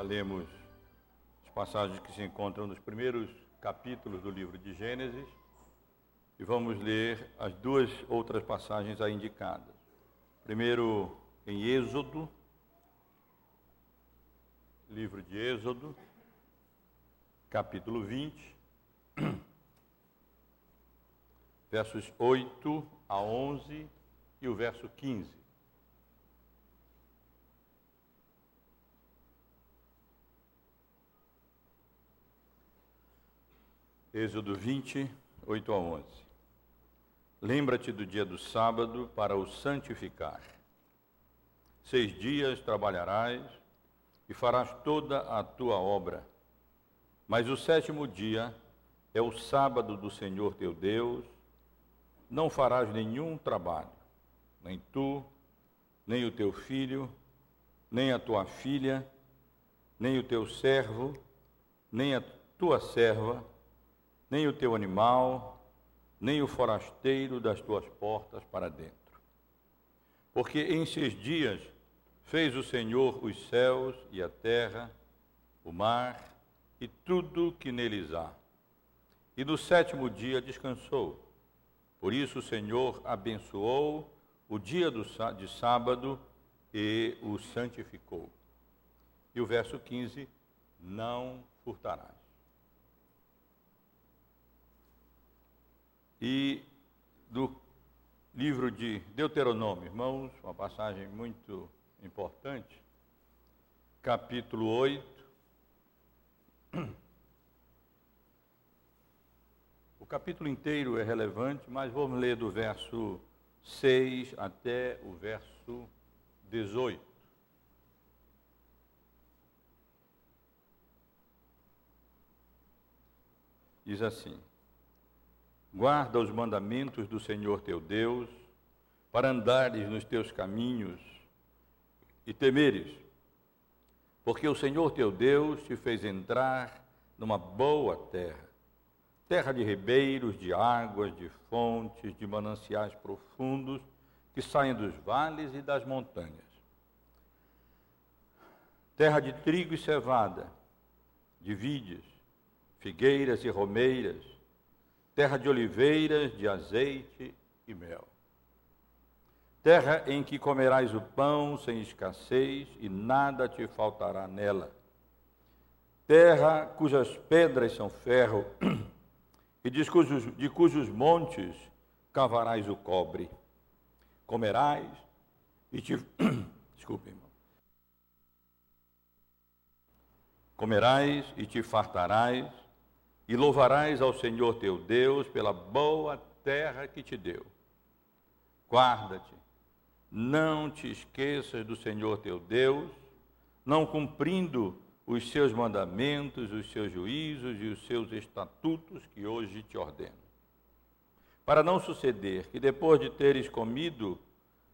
Já lemos as passagens que se encontram nos primeiros capítulos do livro de Gênesis e vamos ler as duas outras passagens aí indicadas. Primeiro em Êxodo, livro de Êxodo, capítulo 20, versos 8 a 11 e o verso 15. Êxodo 20, 8 a 11. Lembra-te do dia do sábado para o santificar. Seis dias trabalharás e farás toda a tua obra. Mas o sétimo dia é o sábado do Senhor teu Deus. Não farás nenhum trabalho, nem tu, nem o teu filho, nem a tua filha, nem o teu servo, nem a tua serva nem o teu animal, nem o forasteiro das tuas portas para dentro. Porque em seis dias fez o Senhor os céus e a terra, o mar e tudo que neles há. E no sétimo dia descansou. Por isso o Senhor abençoou o dia do, de sábado e o santificou. E o verso 15: Não furtarás. E do livro de Deuteronômio, irmãos, uma passagem muito importante, capítulo 8. O capítulo inteiro é relevante, mas vamos ler do verso 6 até o verso 18. Diz assim: Guarda os mandamentos do Senhor teu Deus, para andares nos teus caminhos e temeres, porque o Senhor teu Deus te fez entrar numa boa terra, terra de ribeiros, de águas, de fontes, de mananciais profundos que saem dos vales e das montanhas. Terra de trigo e cevada, de vides, figueiras e romeiras, terra de oliveiras, de azeite e mel. Terra em que comerás o pão sem escassez e nada te faltará nela. Terra cujas pedras são ferro e de cujos, de cujos montes cavarás o cobre. Comerás e te. Desculpe, irmão. Comerás e te fartarás e louvarás ao Senhor teu Deus pela boa terra que te deu. Guarda-te, não te esqueças do Senhor teu Deus, não cumprindo os seus mandamentos, os seus juízos e os seus estatutos que hoje te ordeno. Para não suceder que depois de teres comido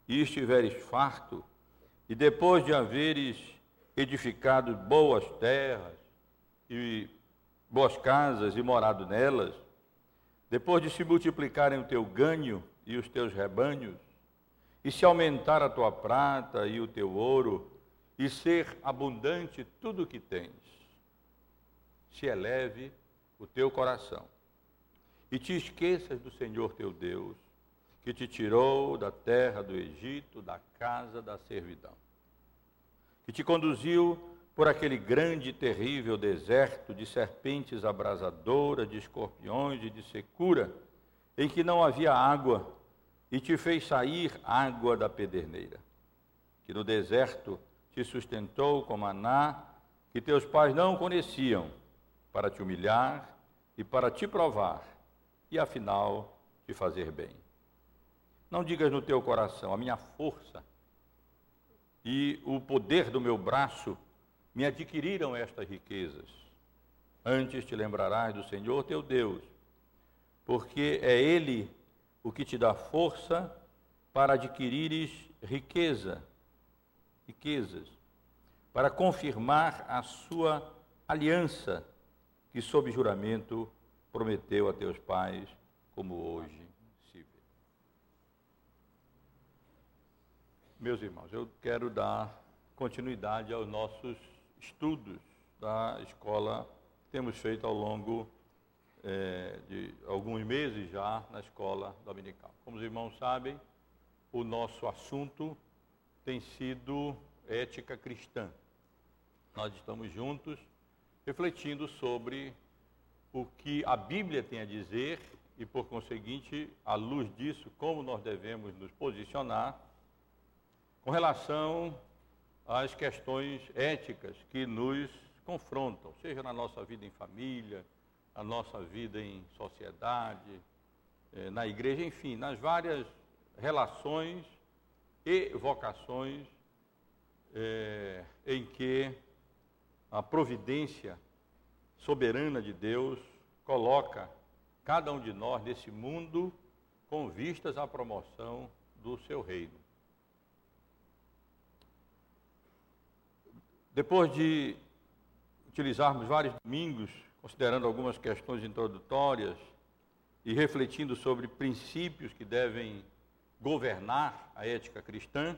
e estiveres farto, e depois de haveres edificado boas terras e boas casas e morado nelas, depois de se multiplicarem o teu ganho e os teus rebanhos, e se aumentar a tua prata e o teu ouro, e ser abundante tudo o que tens, se eleve o teu coração, e te esqueças do Senhor teu Deus, que te tirou da terra do Egito, da casa da servidão, que te conduziu por aquele grande e terrível deserto de serpentes abrasadoras, de escorpiões e de secura, em que não havia água, e te fez sair água da pederneira, que no deserto te sustentou com maná, que teus pais não conheciam, para te humilhar e para te provar, e afinal te fazer bem. Não digas no teu coração, a minha força e o poder do meu braço me adquiriram estas riquezas. Antes te lembrarás do Senhor teu Deus, porque é Ele o que te dá força para adquirires riqueza, riquezas, para confirmar a sua aliança que sob juramento prometeu a teus pais, como hoje se vê. Meus irmãos, eu quero dar continuidade aos nossos estudos da escola que temos feito ao longo é, de alguns meses já na escola dominical. Como os irmãos sabem, o nosso assunto tem sido ética cristã. Nós estamos juntos refletindo sobre o que a Bíblia tem a dizer e, por conseguinte, à luz disso, como nós devemos nos posicionar com relação às questões éticas que nos confrontam, seja na nossa vida em família, na nossa vida em sociedade, eh, na igreja, enfim, nas várias relações e vocações é, em que a providência soberana de Deus coloca cada um de nós nesse mundo com vistas à promoção do seu reino. Depois de utilizarmos vários domingos, considerando algumas questões introdutórias e refletindo sobre princípios que devem governar a ética cristã,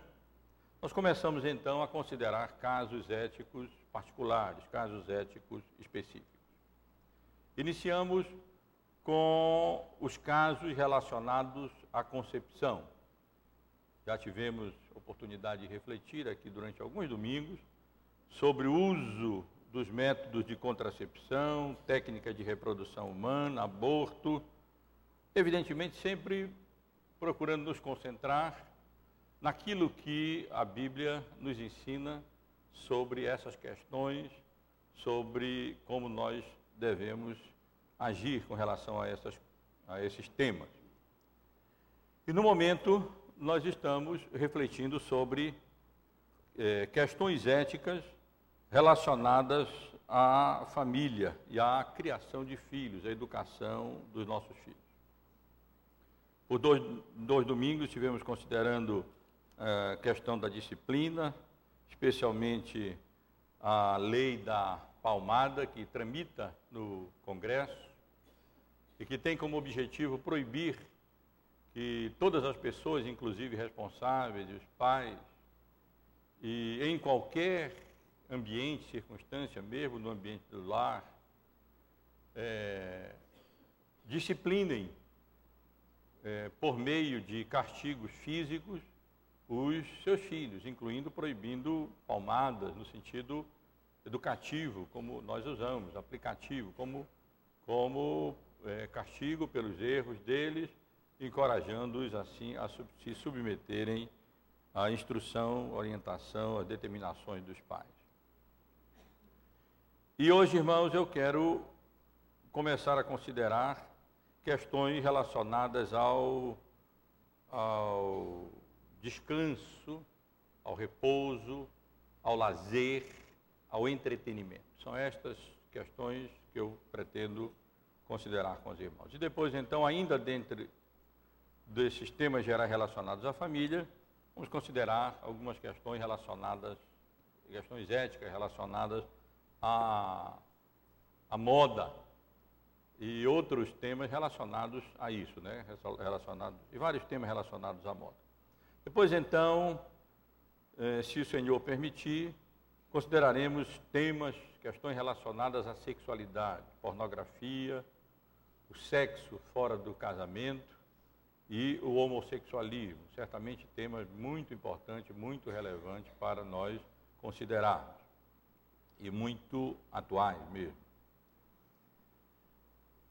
nós começamos então a considerar casos éticos particulares, casos éticos específicos. Iniciamos com os casos relacionados à concepção. Já tivemos oportunidade de refletir aqui durante alguns domingos sobre o uso dos métodos de contracepção, técnica de reprodução humana, aborto, evidentemente sempre procurando nos concentrar naquilo que a Bíblia nos ensina sobre essas questões, sobre como nós devemos agir com relação a, essas, a esses temas. E no momento, nós estamos refletindo sobre é, questões éticas relacionadas à família e à criação de filhos, à educação dos nossos filhos. Por dois, dois domingos estivemos considerando a uh, questão da disciplina, especialmente a lei da palmada que tramita no Congresso e que tem como objetivo proibir que todas as pessoas, inclusive responsáveis, os pais, e em qualquer ambiente, circunstância, mesmo no ambiente do lar, é, disciplinem é, por meio de castigos físicos, os seus filhos, incluindo proibindo palmadas no sentido educativo, como nós usamos, aplicativo, como, como é, castigo pelos erros deles, encorajando-os assim a se submeterem à instrução, orientação, às determinações dos pais. E hoje, irmãos, eu quero começar a considerar questões relacionadas ao, ao descanso, ao repouso, ao lazer, ao entretenimento. São estas questões que eu pretendo considerar com os irmãos. E depois, então, ainda dentro desses temas gerais relacionados à família, vamos considerar algumas questões relacionadas, questões éticas relacionadas à, à moda, e outros temas relacionados a isso, né? Relacionados, e vários temas relacionados à moda. Depois, então, eh, se o Senhor permitir, consideraremos temas, questões relacionadas à sexualidade, pornografia, o sexo fora do casamento e o homossexualismo. Certamente temas muito importantes, muito relevantes para nós considerarmos e muito atuais mesmo.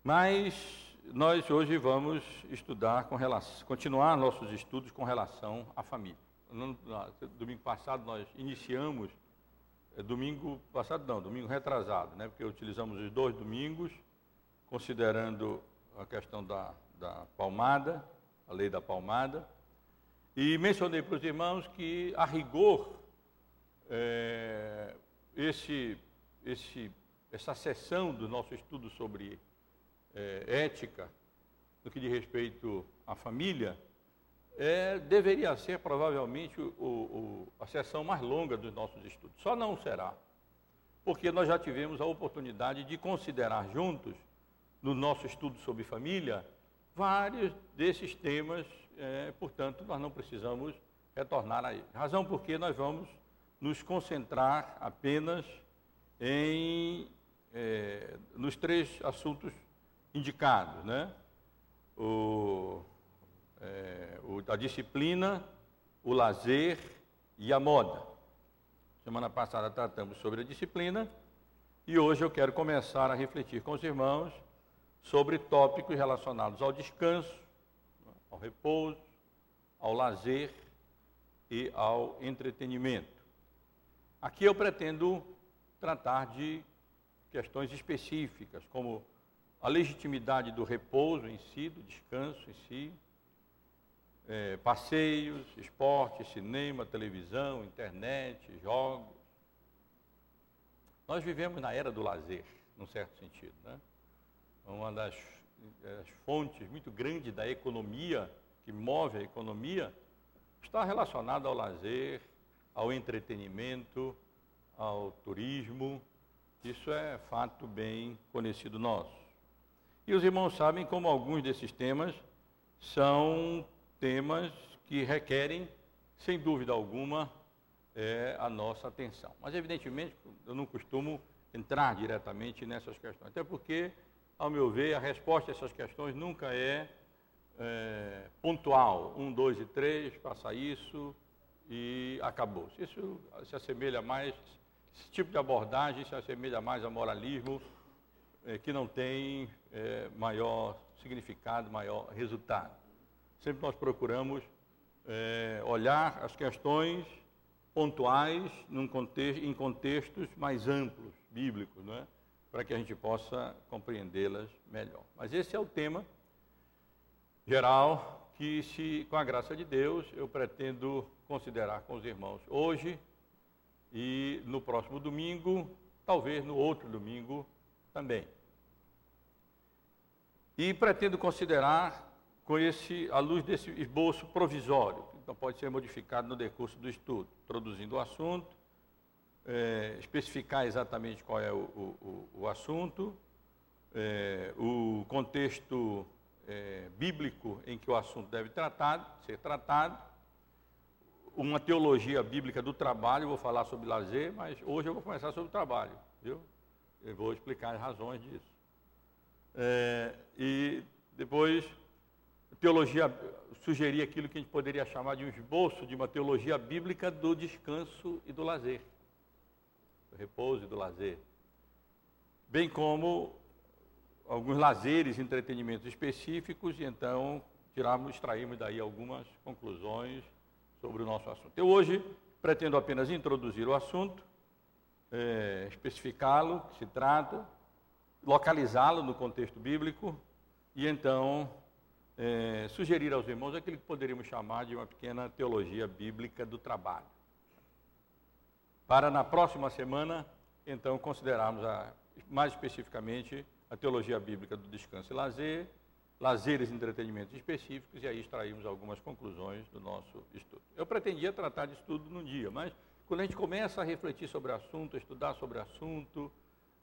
Mas nós hoje vamos estudar com relação, continuar nossos estudos com relação à família. No, no, domingo passado nós iniciamos, é, domingo passado não, domingo retrasado, né, porque utilizamos os dois domingos, considerando a questão da, da palmada, a lei da palmada, e mencionei para os irmãos que, a rigor, é, esse, esse, essa sessão do nosso estudo sobre é, ética, no que diz respeito à família, é, deveria ser provavelmente o, o, a sessão mais longa dos nossos estudos. Só não será, porque nós já tivemos a oportunidade de considerar juntos, no nosso estudo sobre família, vários desses temas, é, portanto, nós não precisamos retornar a ele. Razão porque nós vamos nos concentrar apenas em, é, nos três assuntos indicados, né? O, é, o, a disciplina, o lazer e a moda. Semana passada tratamos sobre a disciplina e hoje eu quero começar a refletir com os irmãos sobre tópicos relacionados ao descanso, ao repouso, ao lazer e ao entretenimento. Aqui eu pretendo tratar de questões específicas, como a legitimidade do repouso em si, do descanso em si, é, passeios, esporte, cinema, televisão, internet, jogos. Nós vivemos na era do lazer, num certo sentido. Né? Uma das, das fontes muito grandes da economia, que move a economia, está relacionada ao lazer, ao entretenimento, ao turismo. Isso é fato bem conhecido nosso. E os irmãos sabem como alguns desses temas são temas que requerem, sem dúvida alguma, é, a nossa atenção. Mas, evidentemente, eu não costumo entrar diretamente nessas questões, até porque, ao meu ver, a resposta a essas questões nunca é, é pontual. Um, dois e três, passa isso e acabou. Isso se assemelha mais, esse tipo de abordagem se assemelha mais a moralismo, é, que não tem é, maior significado, maior resultado. Sempre nós procuramos é, olhar as questões pontuais contexto, em contextos mais amplos, bíblicos, não é? para que a gente possa compreendê-las melhor. Mas esse é o tema geral que, se, com a graça de Deus, eu pretendo considerar com os irmãos hoje e no próximo domingo, talvez no outro domingo também. E pretendo considerar com esse, à luz desse esboço provisório, que então pode ser modificado no decurso do estudo, introduzindo o assunto, é, especificar exatamente qual é o, o, o assunto, é, o contexto é, bíblico em que o assunto deve ser tratado, uma teologia bíblica do trabalho, vou falar sobre lazer, mas hoje eu vou começar sobre o trabalho, viu? Eu vou explicar as razões disso. É, e depois teologia, sugerir aquilo que a gente poderia chamar de um esboço de uma teologia bíblica do descanso e do lazer, do repouso e do lazer. Bem como alguns lazeres, entretenimentos específicos, e então tirarmos, extrairmos daí algumas conclusões sobre o nosso assunto. Eu hoje pretendo apenas introduzir o assunto, é, especificá-lo, que se trata, localizá-lo no contexto bíblico, e então é, sugerir aos irmãos aquilo que poderíamos chamar de uma pequena teologia bíblica do trabalho. Para na próxima semana, então, considerarmos a, mais especificamente a teologia bíblica do descanso e lazer, lazeres e entretenimentos específicos, e aí extraímos algumas conclusões do nosso estudo. Eu pretendia tratar disso tudo num dia, mas quando a gente começa a refletir sobre o assunto, a estudar sobre o assunto,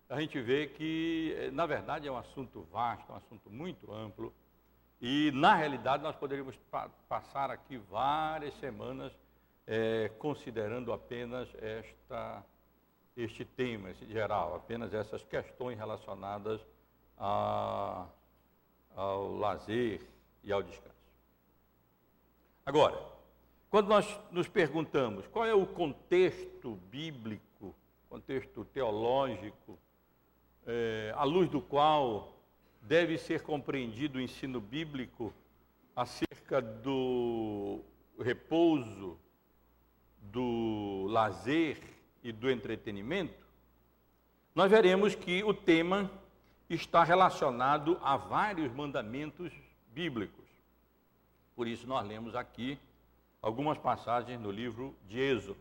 a gente vê que, eh, na verdade, é um assunto vasto, um assunto muito amplo, e, na realidade, nós poderíamos pa passar aqui várias semanas é, considerando apenas esta, este tema, esse geral, apenas essas questões relacionadas a, ao lazer e ao descanso. Agora, quando nós nos perguntamos qual é o contexto bíblico, contexto teológico, é, à luz do qual deve ser compreendido o ensino bíblico acerca do repouso, do lazer e do entretenimento, nós veremos que o tema está relacionado a vários mandamentos bíblicos. Por isso, nós lemos aqui algumas passagens no livro de Êxodo.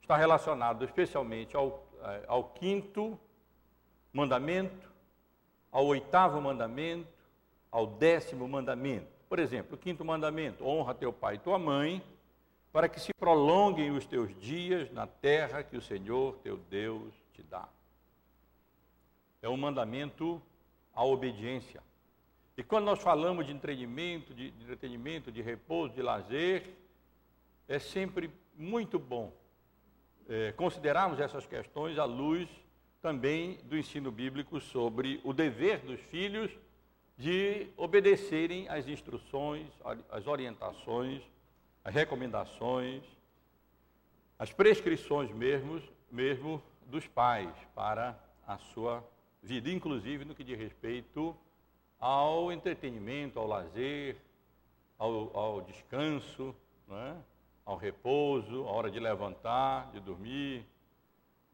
Está relacionado especialmente ao, eh, ao quinto mandamento, ao oitavo mandamento, ao décimo mandamento. Por exemplo, o quinto mandamento: honra teu pai e tua mãe, para que se prolonguem os teus dias na terra que o Senhor teu Deus te dá. É um mandamento à obediência. E quando nós falamos de entretenimento, de, entretenimento, de repouso, de lazer, é sempre muito bom é, considerarmos essas questões à luz também do ensino bíblico sobre o dever dos filhos de obedecerem às instruções, às orientações, às recomendações, às prescrições mesmo, mesmo dos pais para a sua vida, inclusive no que diz respeito ao entretenimento, ao lazer, ao, ao descanso, é? ao repouso, a hora de levantar, de dormir,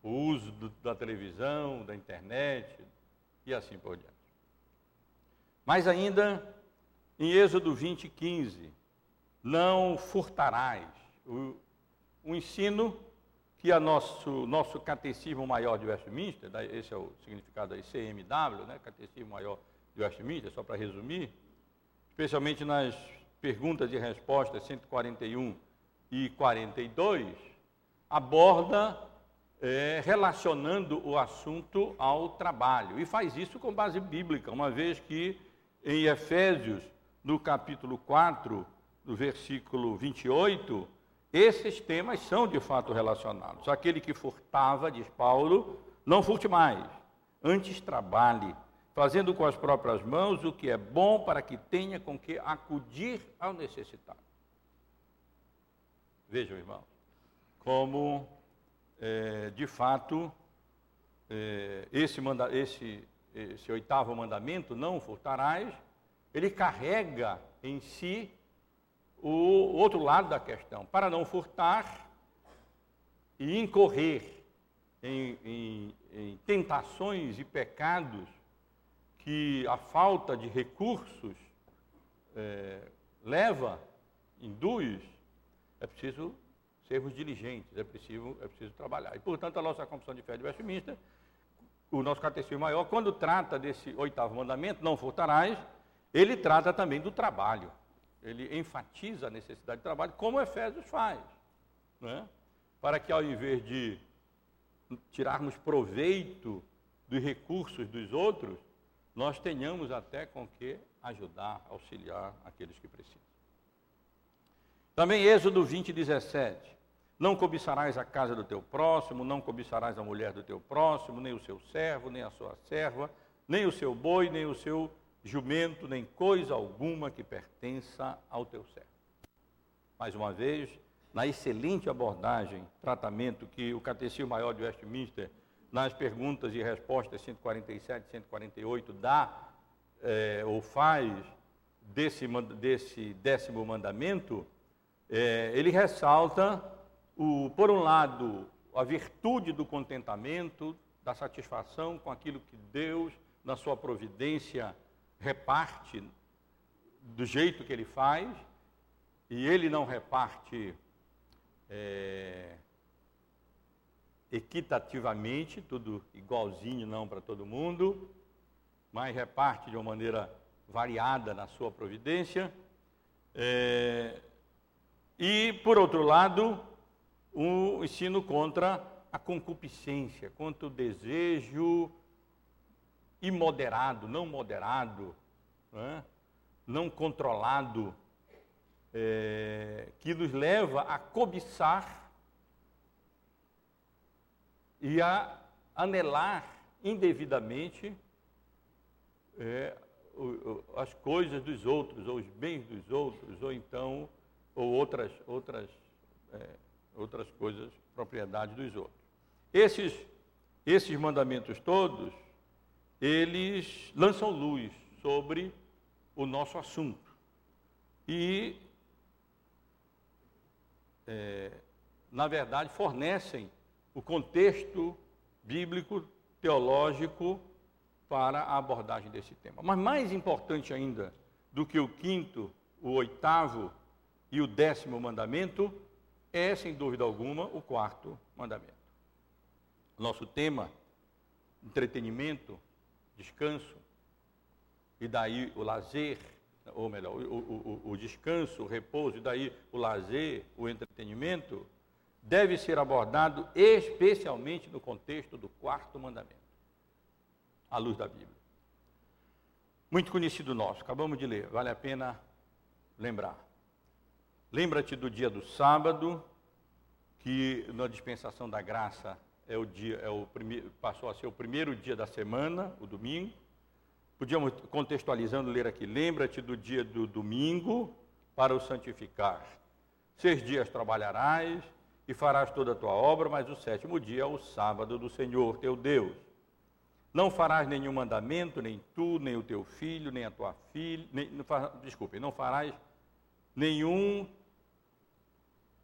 o uso do, da televisão, da internet e assim por diante. Mas ainda em Êxodo 20, 15, não furtarás. O, o ensino que a nosso, nosso Catecismo Maior de Westminster, esse é o significado aí, CMW, né, Catecismo Maior de Westminster, só para resumir, especialmente nas perguntas e respostas 141 e 42, aborda é, relacionando o assunto ao trabalho. E faz isso com base bíblica, uma vez que em Efésios, no capítulo 4, no versículo 28, esses temas são de fato relacionados. Aquele que furtava, diz Paulo, não furte mais, antes trabalhe, fazendo com as próprias mãos o que é bom para que tenha com que acudir ao necessitado. Vejam, irmãos, como é, de fato é, esse, manda, esse, esse oitavo mandamento, não furtarás, ele carrega em si o outro lado da questão. Para não furtar e incorrer em, em, em tentações e pecados que a falta de recursos é, leva, induz, é preciso sermos diligentes, é preciso, é preciso trabalhar. E, portanto, a nossa Confissão de Fé de Westminster, o nosso Catecismo Maior, quando trata desse oitavo mandamento, não furtarás, ele trata também do trabalho ele enfatiza a necessidade de trabalho, como Efésios faz. Né? Para que ao invés de tirarmos proveito dos recursos dos outros, nós tenhamos até com que ajudar, auxiliar aqueles que precisam. Também Êxodo 20, 17. Não cobiçarás a casa do teu próximo, não cobiçarás a mulher do teu próximo, nem o seu servo, nem a sua serva, nem o seu boi, nem o seu jumento, nem coisa alguma que pertença ao teu servo. Mais uma vez, na excelente abordagem, tratamento que o Catecismo Maior de Westminster, nas perguntas e respostas 147 e 148, dá é, ou faz desse, desse décimo mandamento, é, ele ressalta, o, por um lado, a virtude do contentamento, da satisfação com aquilo que Deus, na sua providência, reparte do jeito que ele faz, e ele não reparte é, equitativamente, tudo igualzinho não para todo mundo, mas reparte de uma maneira variada na sua providência. É, e, por outro lado, o ensino contra a concupiscência, contra o desejo imoderado, não moderado, não, é? não controlado, é, que nos leva a cobiçar e a anelar indevidamente é, as coisas dos outros, ou os bens dos outros, ou então, ou outras, outras, é, outras coisas, propriedades dos outros. Esses, esses mandamentos todos eles lançam luz sobre o nosso assunto. E, é, na verdade, fornecem o contexto bíblico, teológico, para a abordagem desse tema. Mas mais importante ainda do que o quinto, o oitavo e o décimo mandamento, é, sem dúvida alguma, o quarto mandamento. Nosso tema, entretenimento, descanso, e daí o lazer, ou melhor, o, o, o, descanso, o repouso, e daí o lazer, o entretenimento, deve ser abordado especialmente no contexto do quarto mandamento, à luz da Bíblia. Muito conhecido nosso, acabamos de ler, vale a pena lembrar. Lembra-te do dia do sábado, que na dispensação da graça é o dia, é o primeiro, passou a ser o primeiro dia da semana, o domingo. Podíamos, contextualizando, ler aqui: lembra-te do dia do domingo para o santificar. Seis dias trabalharás e farás toda a tua obra, mas o sétimo dia é o sábado do Senhor teu Deus. Não farás nenhum mandamento, nem tu, nem o teu filho, nem a tua filha, nem, desculpe, não farás nenhum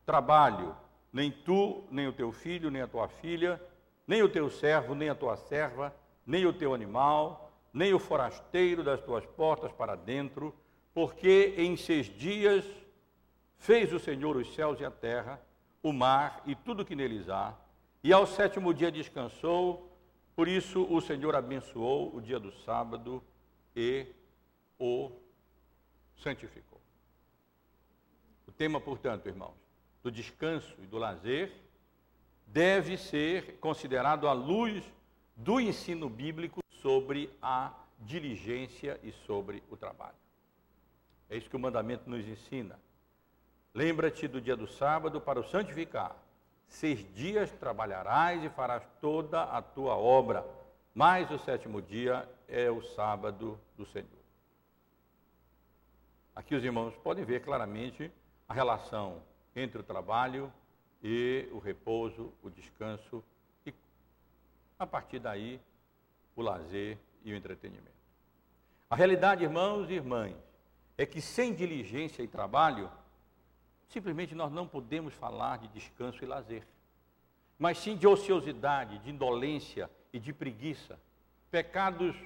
trabalho, nem tu, nem o teu filho, nem a tua filha, nem o teu servo, nem a tua serva, nem o teu animal, nem o forasteiro das tuas portas para dentro, porque em seis dias fez o Senhor os céus e a terra, o mar e tudo que neles há, e ao sétimo dia descansou, por isso o Senhor abençoou o dia do sábado e o santificou. O tema, portanto, irmãos, do descanso e do lazer deve ser considerado à luz do ensino bíblico sobre a diligência e sobre o trabalho. É isso que o mandamento nos ensina. Lembra-te do dia do sábado para o santificar. Seis dias trabalharás e farás toda a tua obra, mas o sétimo dia é o sábado do Senhor. Aqui os irmãos podem ver claramente a relação entre o trabalho e o repouso, o descanso e, a partir daí, o lazer e o entretenimento. A realidade, irmãos e irmãs, é que sem diligência e trabalho, simplesmente nós não podemos falar de descanso e lazer, mas sim de ociosidade, de indolência e de preguiça, pecados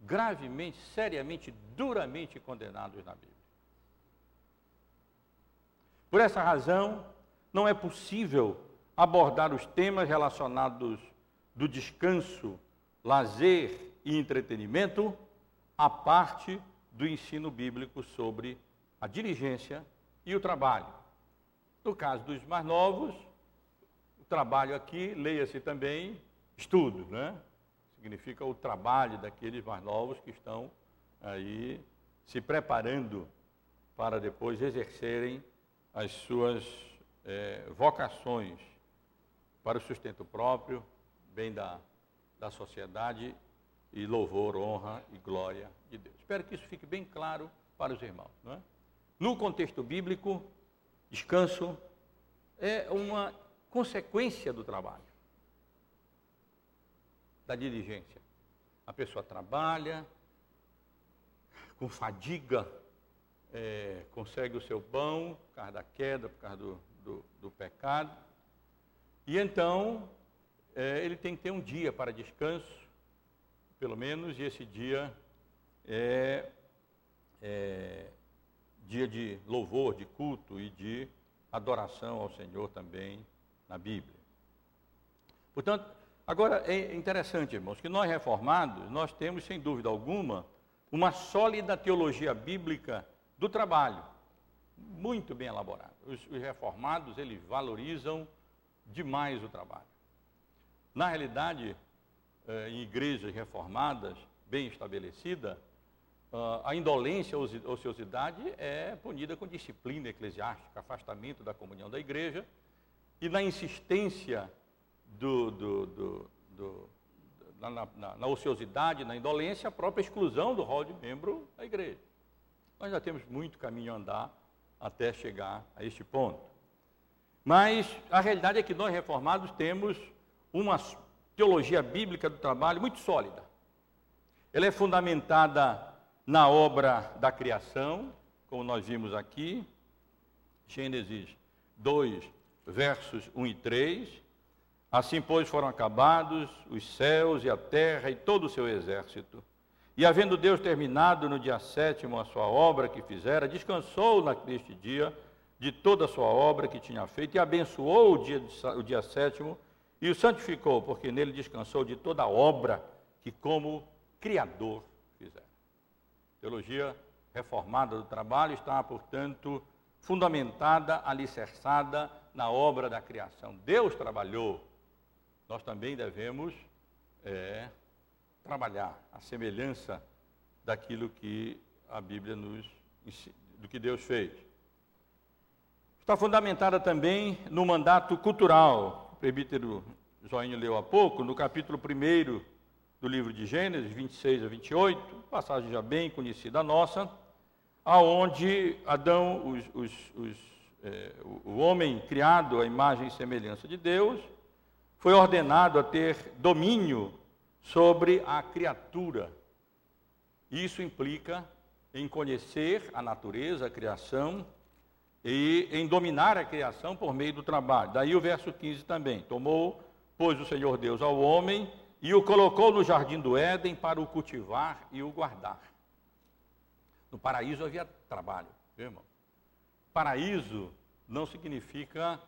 gravemente, seriamente, duramente condenados na Bíblia. Por essa razão, não é possível abordar os temas relacionados do descanso, lazer e entretenimento a parte do ensino bíblico sobre a diligência e o trabalho. No caso dos mais novos, o trabalho aqui, leia-se também estudo, né? Significa o trabalho daqueles mais novos que estão aí se preparando para depois exercerem as suas é, vocações para o sustento próprio, bem da, da sociedade e louvor, honra e glória de Deus. Espero que isso fique bem claro para os irmãos. Não é? No contexto bíblico, descanso é uma consequência do trabalho, da diligência. A pessoa trabalha com fadiga, é, consegue o seu pão por causa da queda, por causa do, do, do pecado. E então, é, ele tem que ter um dia para descanso, pelo menos, e esse dia é, é dia de louvor, de culto e de adoração ao Senhor também na Bíblia. Portanto, agora é interessante, irmãos, que nós reformados, nós temos, sem dúvida alguma, uma sólida teologia bíblica do trabalho, muito bem elaborada. Os, os reformados, eles valorizam demais o trabalho. Na realidade, eh, em igrejas reformadas, bem estabelecida, Uh, a indolência, a ociosidade é punida com disciplina eclesiástica, afastamento da comunhão da igreja e na insistência do, do, do na, na, na, ociosidade, na indolência, a própria exclusão do rol de membro da igreja. Nós já temos muito caminho a andar até chegar a este ponto. Mas a realidade é que nós reformados temos uma teologia bíblica do trabalho muito sólida. Ela é fundamentada na obra da criação, como nós vimos aqui, Gênesis 2, versos 1 e 3. Assim, pois, foram acabados os céus e a terra e todo o seu exército. E havendo Deus terminado no dia sétimo a sua obra que fizera, descansou neste dia de toda a sua obra que tinha feito e abençoou o dia, o dia sétimo e o santificou, porque nele descansou de toda a obra que como Criador fizera. Teologia reformada do trabalho está, portanto, fundamentada, alicerçada na obra da criação. Deus trabalhou, nós também devemos é, trabalhar a semelhança daquilo que a Bíblia nos do que Deus fez. Está fundamentada também no mandato cultural. O presbítero Joinho leu há pouco, no capítulo 1 do livro de Gênesis, 26 a 28, passagem já bem conhecida nossa, aonde Adão, os, os, os, é, o homem criado à imagem e semelhança de Deus, foi ordenado a ter domínio sobre a criatura. Isso implica em conhecer a natureza, a criação, e em dominar a criação por meio do trabalho. Daí o verso 15 também. Tomou, pois, o Senhor Deus ao homem e o colocou no jardim do Éden para o cultivar e o guardar. No paraíso havia trabalho, viu, irmão? Paraíso não significa,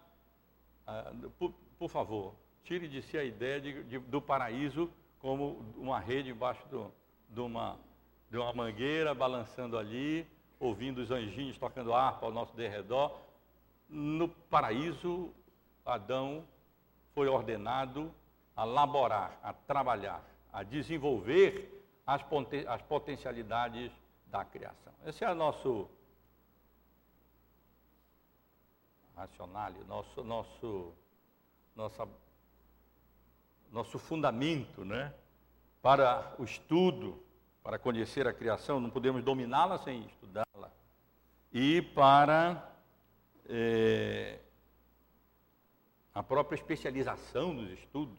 ah, por, por, favor, tire de si a ideia de, de, do paraíso como uma rede embaixo do, de, uma, de uma mangueira balançando ali, ouvindo os anjinhos tocando harpa ao nosso derredor. No paraíso, Adão foi ordenado a laborar, a trabalhar, a desenvolver as, as potencialidades da criação. Esse é o nosso racionário, nosso, nosso, nossa, nosso fundamento né? para o estudo, para conhecer a criação, não podemos dominá-la sem estudá-la. E para é, a própria especialização dos estudos,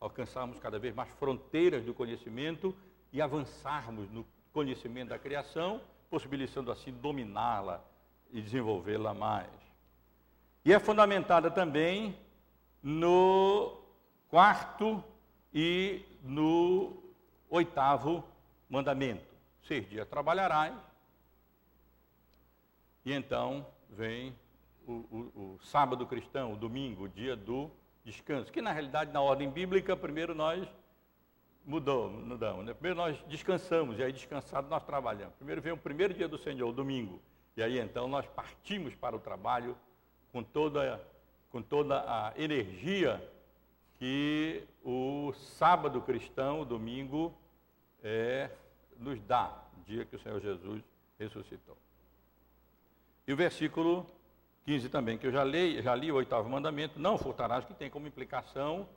alcançarmos cada vez mais fronteiras do conhecimento e avançarmos no conhecimento da criação, possibilitando assim dominá-la e desenvolvê-la mais. E é fundamentada também no quarto e no oitavo mandamento. Seis dias trabalharás, e então vem o, o, o, sábado cristão, o domingo, o dia do descanso, que na realidade na ordem bíblica, primeiro nós mudou, mudamos. Né? Primeiro nós descansamos, e aí descansado nós trabalhamos. Primeiro vem o primeiro dia do Senhor, o domingo. E aí então nós partimos para o trabalho com toda, com toda a energia que o sábado cristão, o domingo, é, nos dá, dia que o Senhor Jesus ressuscitou. E o versículo 15 também, que eu já li, já li o oitavo mandamento, não furtarás, que tem como implicação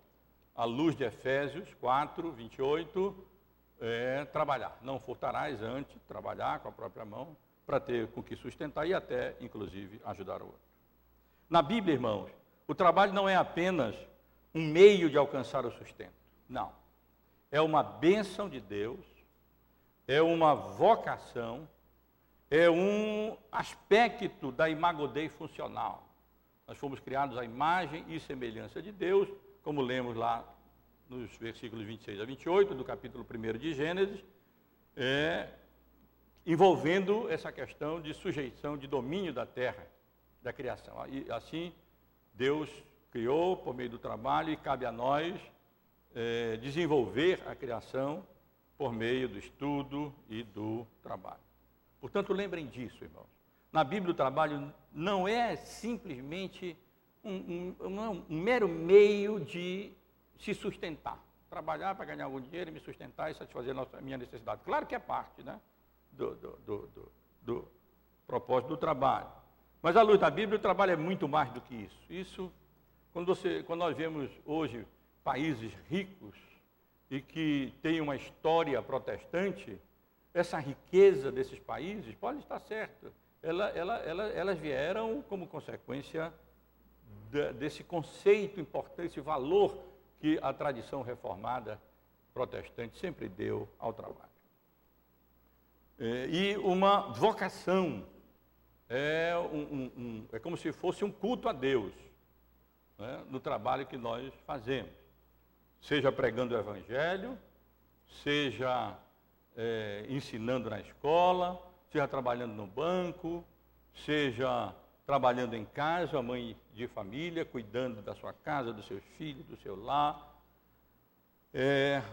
à luz de Efésios 4, 28, é, trabalhar. Não furtarás antes, trabalhar com a própria mão, para ter com que sustentar e até, inclusive, ajudar o outro. Na Bíblia, irmãos, o trabalho não é apenas um meio de alcançar o sustento. Não. É uma bênção de Deus, é uma vocação, é um aspecto da imagodei funcional. Nós fomos criados à imagem e semelhança de Deus, como lemos lá nos versículos 26 a 28 do capítulo 1 de Gênesis, é, envolvendo essa questão de sujeição, de domínio da terra, da criação. E assim, Deus criou por meio do trabalho e cabe a nós é, desenvolver a criação por meio do estudo e do trabalho. Portanto, lembrem disso, irmãos. Na Bíblia, o trabalho não é simplesmente um, um, um, um mero meio de se sustentar. Trabalhar para ganhar algum dinheiro e me sustentar e satisfazer a minha necessidade. Claro que é parte né, do, do, do, do propósito do trabalho. Mas à luz da Bíblia, o trabalho é muito mais do que isso. Isso, quando, você, quando nós vemos hoje países ricos e que têm uma história protestante, essa riqueza desses países pode estar certa. Ela, ela, ela, elas vieram como consequência de, desse conceito importante, esse valor que a tradição reformada protestante sempre deu ao trabalho. É, e uma vocação, é, um, um, um, é como se fosse um culto a Deus né, no trabalho que nós fazemos. Seja pregando o Evangelho, seja é, ensinando na escola, seja trabalhando no banco, seja trabalhando em casa, mãe de família, cuidando da sua casa, dos seus filhos, do seu lar. É,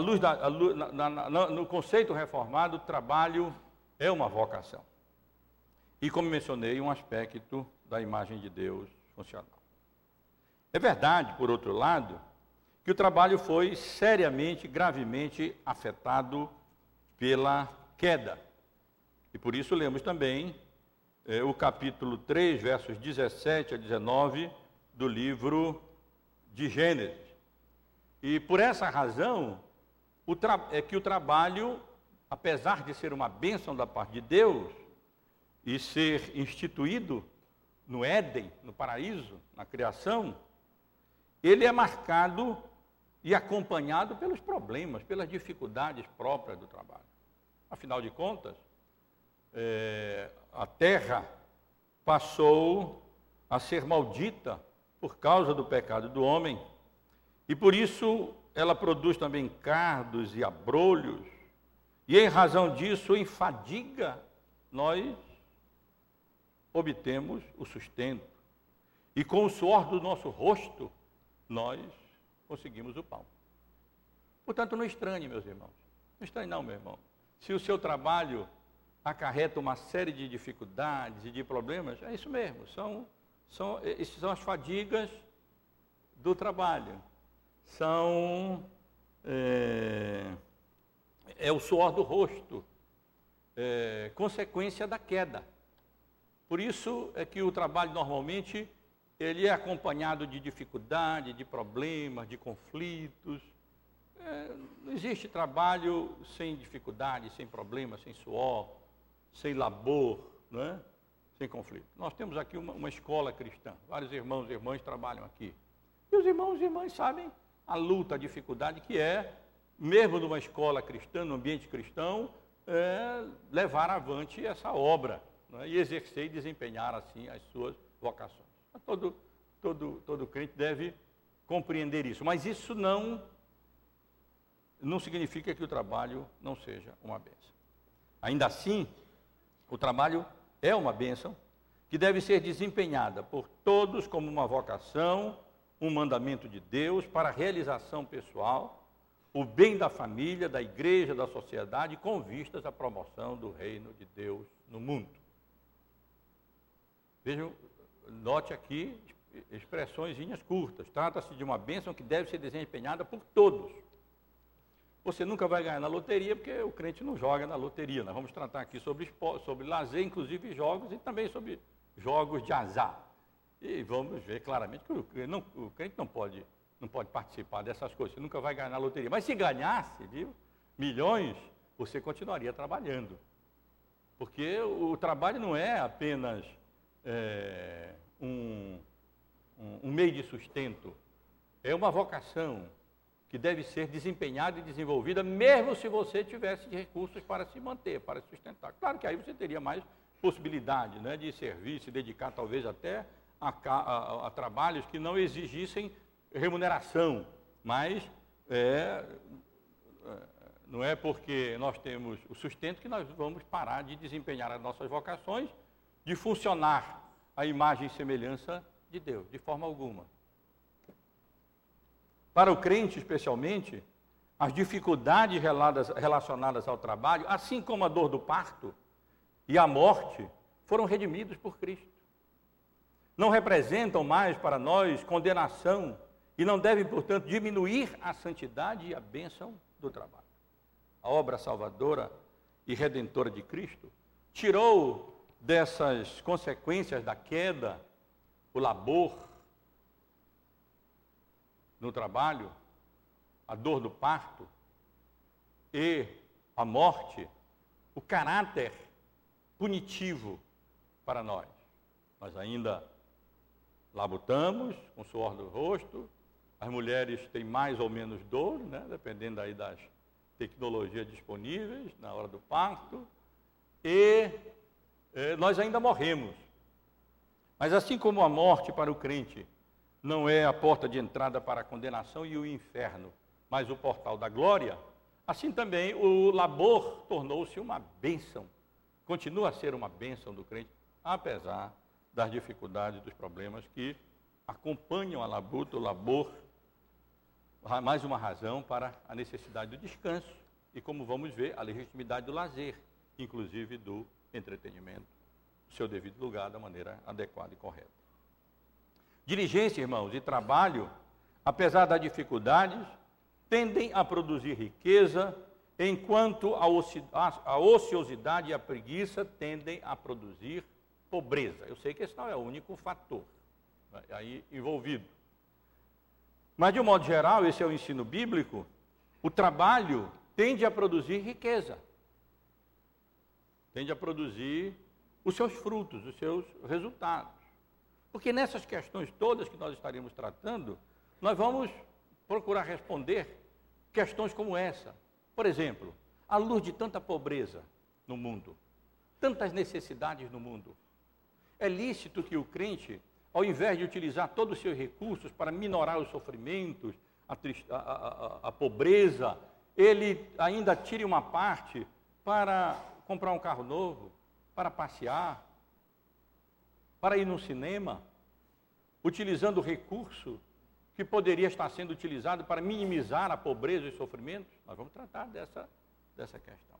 luz da, luz, na, na, no conceito reformado, o trabalho é uma vocação. E, como mencionei, um aspecto da imagem de Deus funcional. É verdade, por outro lado, que o trabalho foi seriamente, gravemente afetado pela queda. E por isso lemos também é, o capítulo 3, versos 17 a 19 do livro de Gênesis. E por essa razão, é que o trabalho, apesar de ser uma bênção da parte de Deus e ser instituído no Éden, no paraíso, na criação, ele é marcado e acompanhado pelos problemas, pelas dificuldades próprias do trabalho. Afinal de contas, é, a terra passou a ser maldita por causa do pecado do homem, e por isso ela produz também cardos e abrolhos, e em razão disso, em fadiga, nós obtemos o sustento. E com o suor do nosso rosto, nós conseguimos o pão. Portanto, não estranhe, meus irmãos. Não estranhe, não, meu irmão. Se o seu trabalho acarreta uma série de dificuldades e de problemas, é isso mesmo. São, são, são as fadigas do trabalho. São. É, é o suor do rosto, é, consequência da queda. Por isso é que o trabalho normalmente ele é acompanhado de dificuldade, de problemas, de conflitos. É, não existe trabalho sem dificuldade, sem problemas, sem suor, sem labor, não é? sem conflito. Nós temos aqui uma, uma escola cristã, vários irmãos e irmãs trabalham aqui. E os irmãos e irmãs sabem a luta, a dificuldade que é, mesmo numa escola cristã, no ambiente cristão, é, levar avante essa obra né, e exercer e desempenhar assim as suas vocações. Todo, todo, todo crente deve compreender isso, mas isso não, não significa que o trabalho não seja uma bênção. Ainda assim, o trabalho é uma bênção que deve ser desempenhada por todos como uma vocação, um mandamento de Deus para a realização pessoal, o bem da família, da igreja, da sociedade, com vistas à promoção do reino de Deus no mundo. Vejam, note aqui expressões curtas. Trata-se de uma bênção que deve ser desempenhada por todos. Você nunca vai ganhar na loteria, porque o crente não joga na loteria. Nós vamos tratar aqui sobre, sobre lazer, inclusive jogos, e também sobre jogos de azar. E vamos ver claramente que o crente não, o crente não, pode, não pode participar dessas coisas. Você nunca vai ganhar na loteria. Mas se ganhasse, viu, milhões, você continuaria trabalhando. Porque o trabalho não é apenas é, um, um, um meio de sustento, é uma vocação que deve ser desempenhada e desenvolvida, mesmo se você tivesse recursos para se manter, para sustentar. Claro que aí você teria mais possibilidade né, de servir, se dedicar talvez até a, a, a trabalhos que não exigissem remuneração, mas é, é, não é porque nós temos o sustento que nós vamos parar de desempenhar as nossas vocações de funcionar a imagem e semelhança de Deus, de forma alguma. Para o crente, especialmente, as dificuldades relacionadas ao trabalho, assim como a dor do parto e a morte, foram redimidos por Cristo. Não representam mais para nós condenação e não devem, portanto, diminuir a santidade e a bênção do trabalho. A obra salvadora e redentora de Cristo tirou dessas consequências da queda, o labor no trabalho, a dor do parto e a morte, o caráter punitivo para nós. Nós ainda labutamos com suor do rosto, as mulheres têm mais ou menos dor, né, dependendo aí das tecnologias disponíveis na hora do parto, e nós ainda morremos. Mas assim como a morte para o crente não é a porta de entrada para a condenação e o inferno, mas o portal da glória, assim também o labor tornou-se uma bênção, continua a ser uma bênção do crente, apesar das dificuldades, dos problemas que acompanham a labuta, o labor, mais uma razão para a necessidade do descanso e, como vamos ver, a legitimidade do lazer, inclusive do entretenimento, no seu devido lugar, da maneira adequada e correta. Diligência, irmãos, e trabalho, apesar das dificuldades, tendem a produzir riqueza, enquanto a ociosidade e a preguiça tendem a produzir pobreza. Eu sei que esse não é o único fator né, aí envolvido. Mas, de um modo geral, esse é o ensino bíblico, o trabalho tende a produzir riqueza, tende a produzir os seus frutos, os seus resultados. Porque nessas questões todas que nós estaremos tratando, nós vamos procurar responder questões como essa. Por exemplo, à luz de tanta pobreza no mundo, tantas necessidades no mundo, é lícito que o crente, ao invés de utilizar todos os seus recursos para minorar os sofrimentos, a, a, a, a pobreza, ele ainda tire uma parte para comprar um carro novo, para passear, para ir no cinema, utilizando o recurso que poderia estar sendo utilizado para minimizar a pobreza e os sofrimentos? Nós vamos tratar dessa, dessa questão.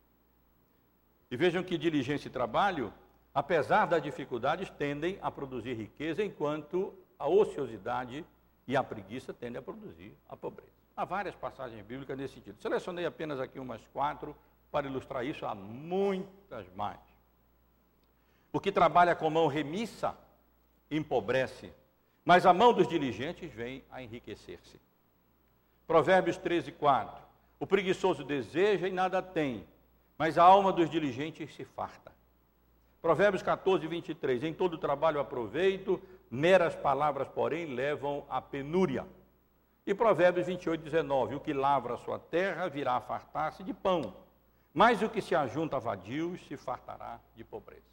E vejam que diligência e trabalho, apesar das dificuldades, tendem a produzir riqueza, enquanto a ociosidade e a preguiça tendem a produzir a pobreza. Há várias passagens bíblicas nesse sentido. Selecionei apenas aqui umas quatro para ilustrar isso, há muitas mais. O que trabalha com mão remissa empobrece, mas a mão dos diligentes vem a enriquecer-se. Provérbios 13, 4. O preguiçoso deseja e nada tem, mas a alma dos diligentes se farta. Provérbios 14, 23. Em todo trabalho aproveito, meras palavras, porém, levam à penúria. E Provérbios 28, 19. O que lavra a sua terra virá a fartar-se de pão, mas o que se ajunta a vadios se fartará de pobreza.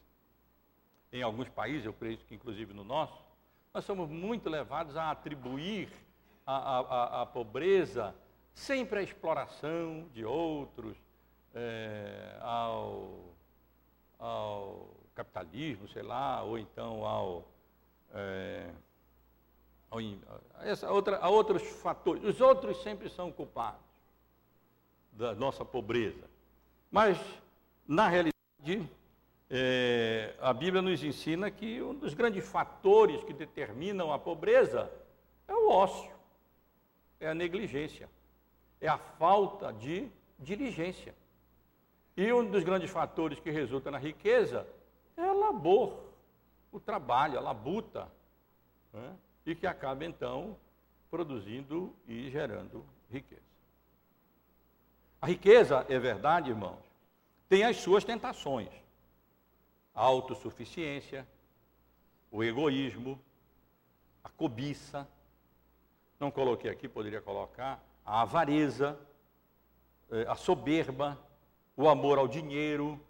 Em alguns países, eu creio que inclusive no nosso, nós somos muito levados a atribuir a, a, a pobreza sempre à exploração de outros, é, ao, ao, capitalismo, sei lá, ou então ao, é, essa outra, a outros fatores. Os outros sempre são culpados da nossa pobreza. Mas, na realidade, é, a Bíblia nos ensina que um dos grandes fatores que determinam a pobreza é o ócio, é a negligência, é a falta de diligência. E um dos grandes fatores que resulta na riqueza é a labor, o trabalho, a labuta, né? e que acaba então produzindo e gerando riqueza. A riqueza, é verdade, irmãos, tem as suas tentações a autossuficiência, o egoísmo, a cobiça. Não coloquei aqui, poderia colocar a avareza, eh, a soberba, o amor ao dinheiro,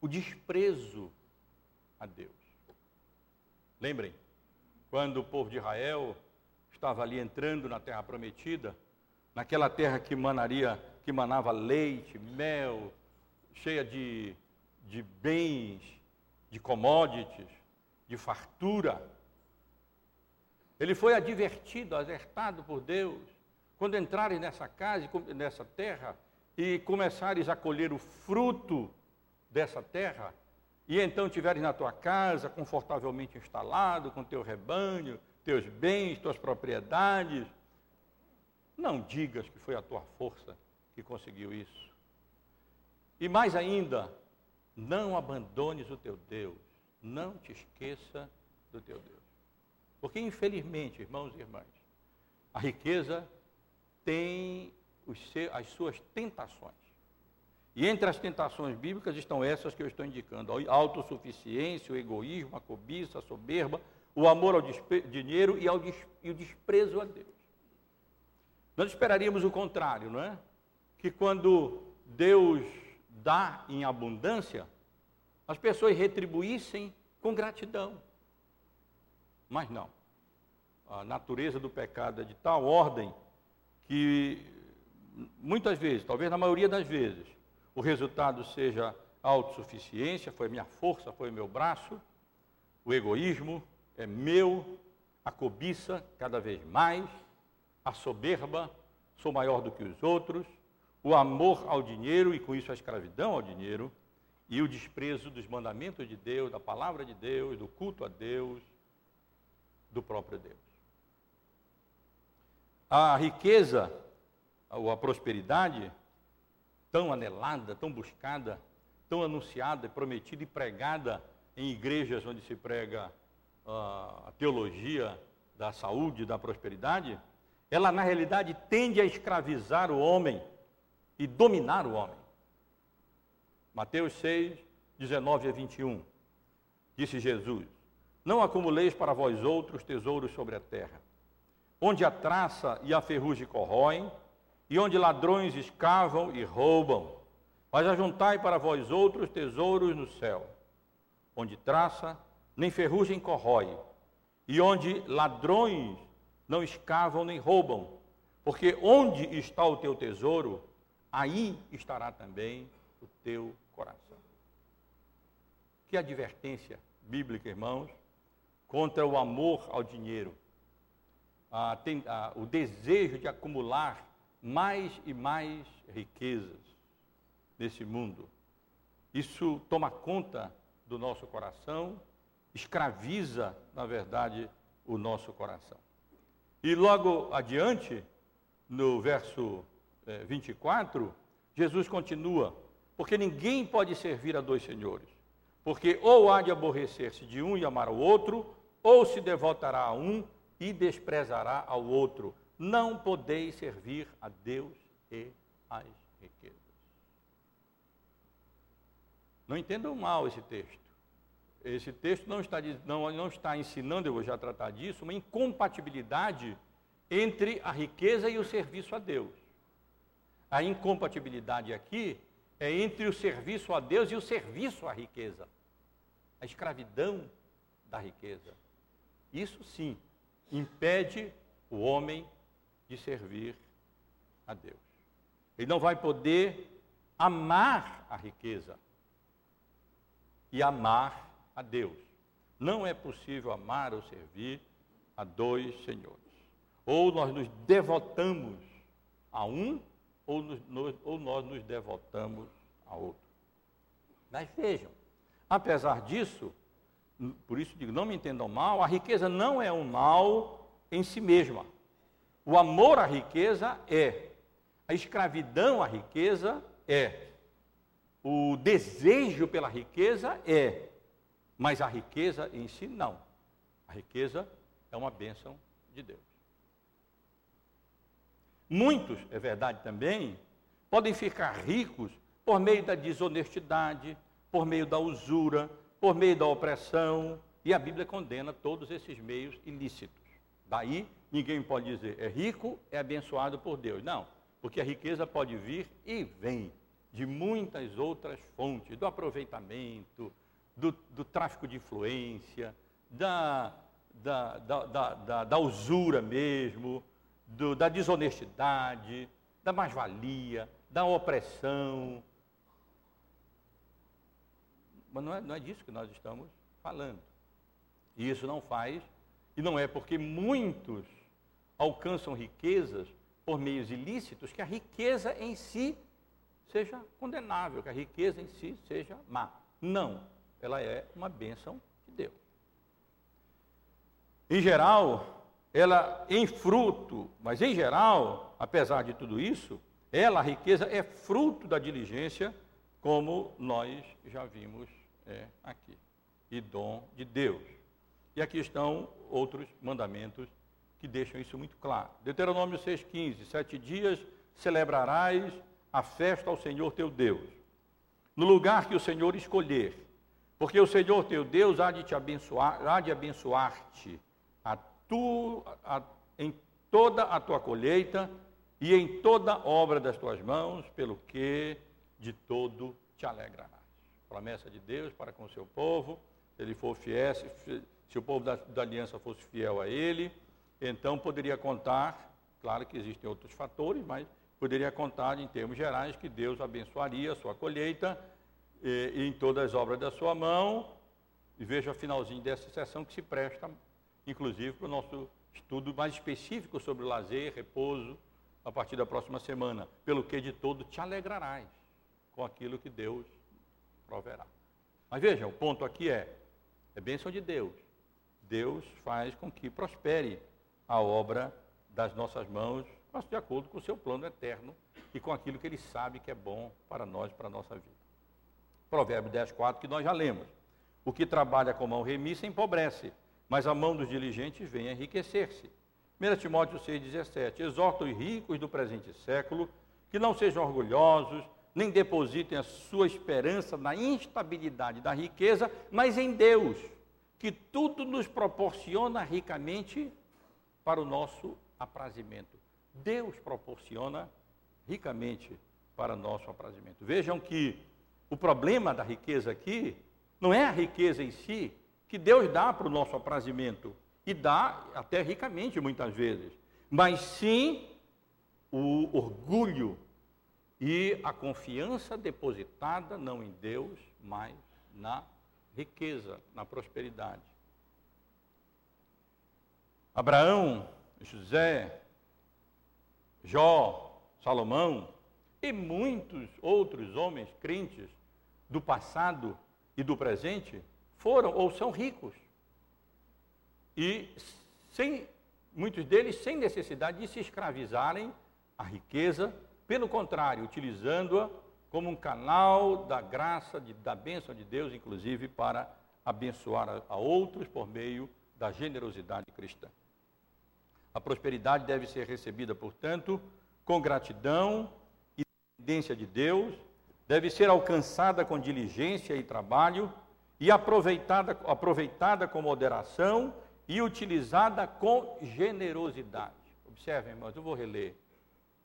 o desprezo a Deus. Lembrem, quando o povo de Israel estava ali entrando na terra prometida, naquela terra que manaria, que manava leite, mel, cheia de de bens, de commodities, de fartura. Ele foi advertido, alertado por Deus, quando entrarem nessa casa, nessa terra, e começares a colher o fruto dessa terra, e então tiveres na tua casa, confortavelmente instalado, com teu rebanho, teus bens, tuas propriedades, não digas que foi a tua força que conseguiu isso. E mais ainda, não abandones o teu Deus. Não te esqueça do teu Deus. Porque, infelizmente, irmãos e irmãs, a riqueza tem as suas tentações. E entre as tentações bíblicas estão essas que eu estou indicando: a autossuficiência, o egoísmo, a cobiça, a soberba, o amor ao dinheiro e, ao e o desprezo a Deus. Nós esperaríamos o contrário, não é? Que quando Deus dá em abundância, as pessoas retribuíssem com gratidão. Mas não. A natureza do pecado é de tal ordem que muitas vezes, talvez na maioria das vezes, o resultado seja autossuficiência, foi minha força, foi meu braço, o egoísmo é meu, a cobiça cada vez mais, a soberba, sou maior do que os outros, o amor ao dinheiro e com isso a escravidão ao dinheiro, e o desprezo dos mandamentos de Deus, da palavra de Deus, do culto a Deus, do próprio Deus. A riqueza, ou a prosperidade, tão anelada, tão buscada, tão anunciada, prometida e pregada em igrejas onde se prega uh, a teologia da saúde, da prosperidade, ela na realidade tende a escravizar o homem e dominar o homem. Mateus 6, 19 a 21. Disse Jesus: Não acumuleis para vós outros tesouros sobre a terra, onde a traça e a ferrugem corroem, e onde ladrões escavam e roubam. Mas ajuntai para vós outros tesouros no céu, onde traça nem ferrugem corrói, e onde ladrões não escavam nem roubam. Porque onde está o teu tesouro, aí estará também o teu coração. Que advertência bíblica, irmãos, contra o amor ao dinheiro, a, tem, a, o desejo de acumular mais e mais riquezas nesse mundo. Isso toma conta do nosso coração, escraviza, na verdade, o nosso coração. E logo adiante, no verso 24, eh, Jesus continua: Porque ninguém pode servir a dois senhores, porque ou há de aborrecer-se de um e amar o outro, ou se devotará a um e desprezará ao outro. Não podeis servir a Deus e às riquezas. Não entendam mal esse texto. Esse texto não está, não, não está ensinando, eu vou já tratar disso, uma incompatibilidade entre a riqueza e o serviço a Deus. A incompatibilidade aqui é entre o serviço a Deus e o serviço à riqueza. A escravidão da riqueza. Isso sim impede o homem de servir a Deus. Ele não vai poder amar a riqueza e amar a Deus. Não é possível amar ou servir a dois senhores. Ou nós nos devotamos a um, ou, nos, ou nós nos devotamos a outro. Mas vejam, apesar disso, por isso digo, não me entendam mal, a riqueza não é um mal em si mesma. O amor à riqueza é. A escravidão à riqueza é. O desejo pela riqueza é. Mas a riqueza em si, não. A riqueza é uma bênção de Deus. Muitos, é verdade também, podem ficar ricos por meio da desonestidade, por meio da usura, por meio da opressão, e a Bíblia condena todos esses meios ilícitos. Daí, ninguém pode dizer é rico, é abençoado por Deus. Não, porque a riqueza pode vir e vem de muitas outras fontes, do aproveitamento, do, do tráfico de influência, da, da, da, da, da usura mesmo, do, da desonestidade, da mais-valia, da opressão. Mas não é, não é disso que nós estamos falando. E isso não faz, e não é porque muitos alcançam riquezas por meios ilícitos que a riqueza em si seja condenável, que a riqueza em si seja má. Não ela é uma bênção de Deus. Em geral, ela em fruto, mas em geral, apesar de tudo isso, ela, a riqueza, é fruto da diligência, como nós já vimos é, aqui, e dom de Deus. E aqui estão outros mandamentos que deixam isso muito claro. Deuteronômio 6,15: Sete dias celebrarás a festa ao Senhor teu Deus, no lugar que o Senhor escolher, porque o Senhor teu Deus há de te abençoar, há de abençoar-te a tu, a, em toda a tua colheita e em toda obra das tuas mãos, pelo que de todo te alegrarás. Promessa de Deus para com o seu povo, se ele for fiel, se, se o povo da, da aliança fosse fiel a ele, então poderia contar, claro que existem outros fatores, mas poderia contar em termos gerais que Deus abençoaria a sua colheita e, e em todas as obras da sua mão. E veja o finalzinho dessa sessão que se presta, inclusive, para o nosso estudo mais específico sobre o lazer, repouso, a partir da próxima semana. Pelo que de todo te alegrarás com aquilo que Deus proverá. Mas veja, o ponto aqui é, é bênção de Deus. Deus faz com que prospere a obra das nossas mãos, mas de acordo com o seu plano eterno e com aquilo que ele sabe que é bom para nós, para a nossa vida. Provérbio 10, 4, que nós já lemos. O que trabalha com mão remissa empobrece, mas a mão dos diligentes vem enriquecer-se. 1 Timóteo 6,17: Exorta os ricos do presente século que não sejam orgulhosos, nem depositem a sua esperança na instabilidade da riqueza, mas em Deus, que tudo nos proporciona ricamente para o nosso aprazimento. Deus proporciona ricamente para nosso aprazimento. Vejam que o problema da riqueza aqui não é a riqueza em si, que Deus dá para o nosso aprazimento, e dá até ricamente muitas vezes, mas sim o orgulho e a confiança depositada não em Deus, mas na riqueza, na prosperidade. Abraão, José, Jó, Salomão e muitos outros homens crentes do passado e do presente foram ou são ricos. E sem muitos deles sem necessidade de se escravizarem à riqueza, pelo contrário, utilizando-a como um canal da graça, de, da bênção de Deus, inclusive para abençoar a, a outros por meio da generosidade cristã. A prosperidade deve ser recebida, portanto, com gratidão e dependência de Deus, deve ser alcançada com diligência e trabalho e aproveitada, aproveitada com moderação e utilizada com generosidade. Observem, irmãos, eu vou reler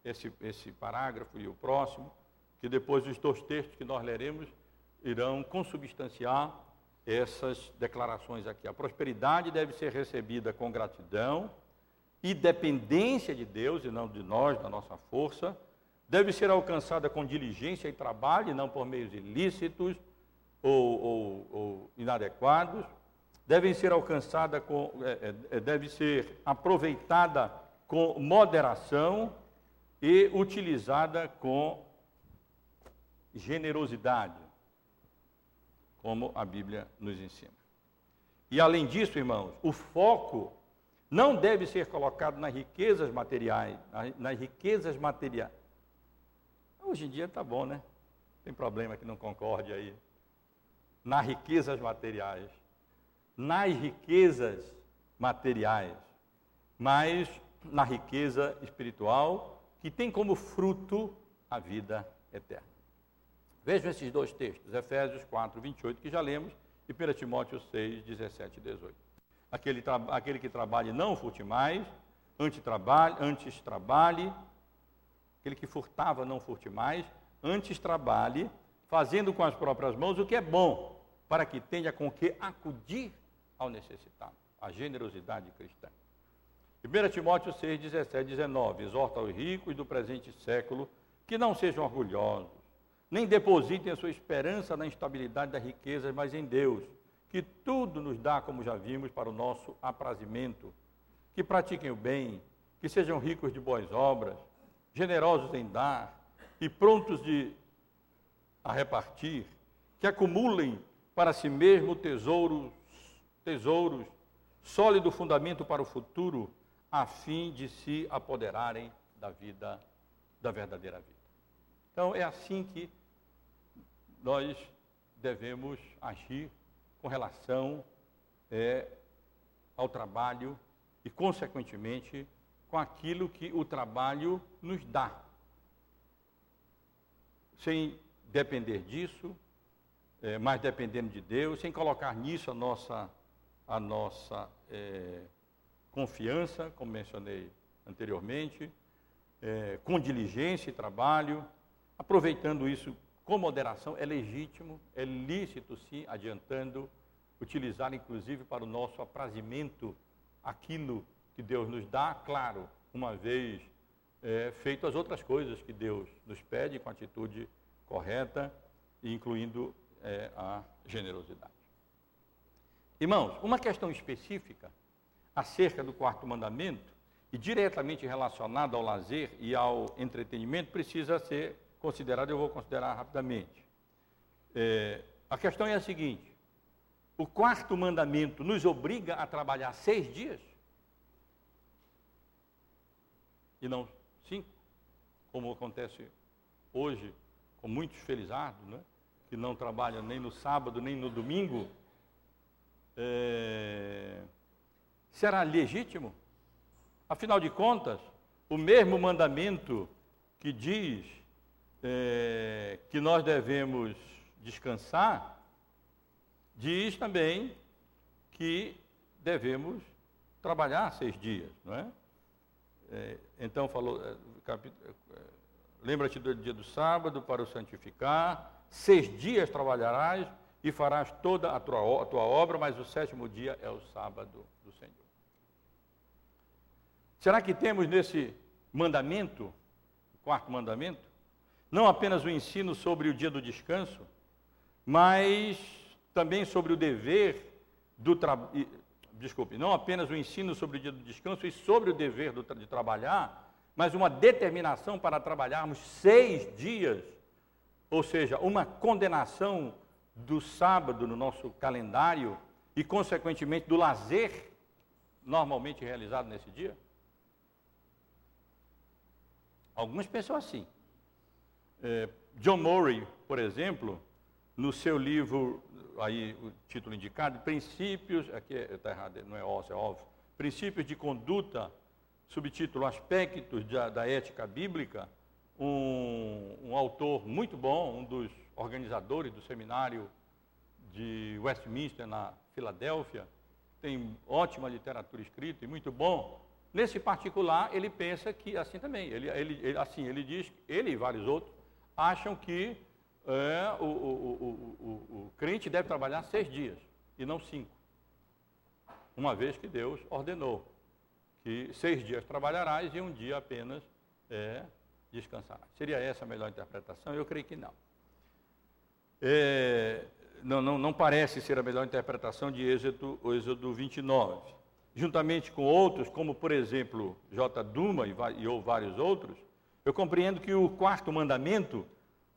esse, esse parágrafo e o próximo, que depois os dois textos que nós leremos irão consubstanciar essas declarações aqui. A prosperidade deve ser recebida com gratidão e dependência de Deus e não de nós, da nossa força. Deve ser alcançada com diligência e trabalho, não por meios ilícitos ou, ou, ou inadequados. Devem ser alcançada com, é, é, deve ser aproveitada com moderação e utilizada com generosidade, como a Bíblia nos ensina. E além disso, irmãos, o foco não deve ser colocado nas riquezas materiais, nas riquezas materiais. Hoje em dia está bom, né? Tem problema que não concorde aí. Nas riquezas materiais. Nas riquezas materiais. Mas na riqueza espiritual, que tem como fruto a vida eterna. Vejam esses dois textos, Efésios 4, 28, que já lemos, e 1 Timóteo 6, 17 e 18. Aquele, aquele que trabalhe não furte mais, antes trabalhe, antes trabalhe, aquele que furtava não furte mais, antes trabalhe, fazendo com as próprias mãos o que é bom, para que tenha com que acudir ao necessitado, a generosidade cristã. 1 Timóteo 6, 17, 19, exorta os ricos do presente século que não sejam orgulhosos, nem depositem a sua esperança na instabilidade das riquezas, mas em Deus, que tudo nos dá, como já vimos, para o nosso aprazimento, que pratiquem o bem, que sejam ricos de boas obras, generosos em dar e prontos de a repartir, que acumulem para si mesmo tesouros, tesouros, sólido fundamento para o futuro, a fim de se apoderarem da vida, da verdadeira vida. Então é assim que nós devemos agir com relação é, ao trabalho e, consequentemente, com aquilo que o trabalho nos dá. Sem depender disso, é, mas dependendo de Deus, sem colocar nisso a nossa, a nossa é, confiança, como mencionei anteriormente, é, com diligência e trabalho, aproveitando isso com moderação, é legítimo, é lícito sim, adiantando, utilizar inclusive para o nosso aprazimento aquilo que Deus nos dá, claro, uma vez é, feito as outras coisas que Deus nos pede com atitude correta, incluindo é, a generosidade. Irmãos, uma questão específica acerca do quarto mandamento e diretamente relacionado ao lazer e ao entretenimento precisa ser considerado, eu vou considerar rapidamente. É, a questão é a seguinte: o quarto mandamento nos obriga a trabalhar seis dias? E não cinco, como acontece hoje com muitos felizardos, né? que não trabalham nem no sábado nem no domingo. É, será legítimo? Afinal de contas, o mesmo mandamento que diz é, que nós devemos descansar, diz também que devemos trabalhar seis dias, não é? É então falou, é, é, lembra-te do dia do sábado para o santificar, seis dias trabalharás e farás toda a tua, a tua obra, mas o sétimo dia é o sábado do Senhor. Será que temos nesse mandamento, o quarto mandamento, não apenas o ensino sobre o dia do descanso, mas também sobre o dever do trabalho, desculpe, não apenas o ensino sobre o dia do descanso e sobre o dever do, de trabalhar, mas uma determinação para trabalharmos seis dias, ou seja, uma condenação do sábado no nosso calendário e, consequentemente, do lazer normalmente realizado nesse dia? Algumas pensam assim. É, John Murray, por exemplo, no seu livro, aí o título indicado, Princípios, aqui está errado, não é os, é óbvio, Princípios de Conduta, subtítulo Aspectos da, da Ética Bíblica, um, um, autor muito bom, um dos organizadores do seminário de Westminster, na Filadélfia, tem ótima literatura escrita e muito bom. Nesse particular, ele pensa que assim também. Ele, ele, ele assim, ele diz, ele e vários outros, acham que é, o, o, o, o, crente deve trabalhar seis dias e não cinco. Uma vez que Deus ordenou que seis dias trabalharás e um dia apenas é, descansarás. Seria essa a melhor interpretação? Eu creio que não. É, não, não, não parece ser a melhor interpretação de Êxodo, Êxodo 29. Juntamente com outros, como por exemplo J. Duma e, e ou vários outros, eu compreendo que o quarto mandamento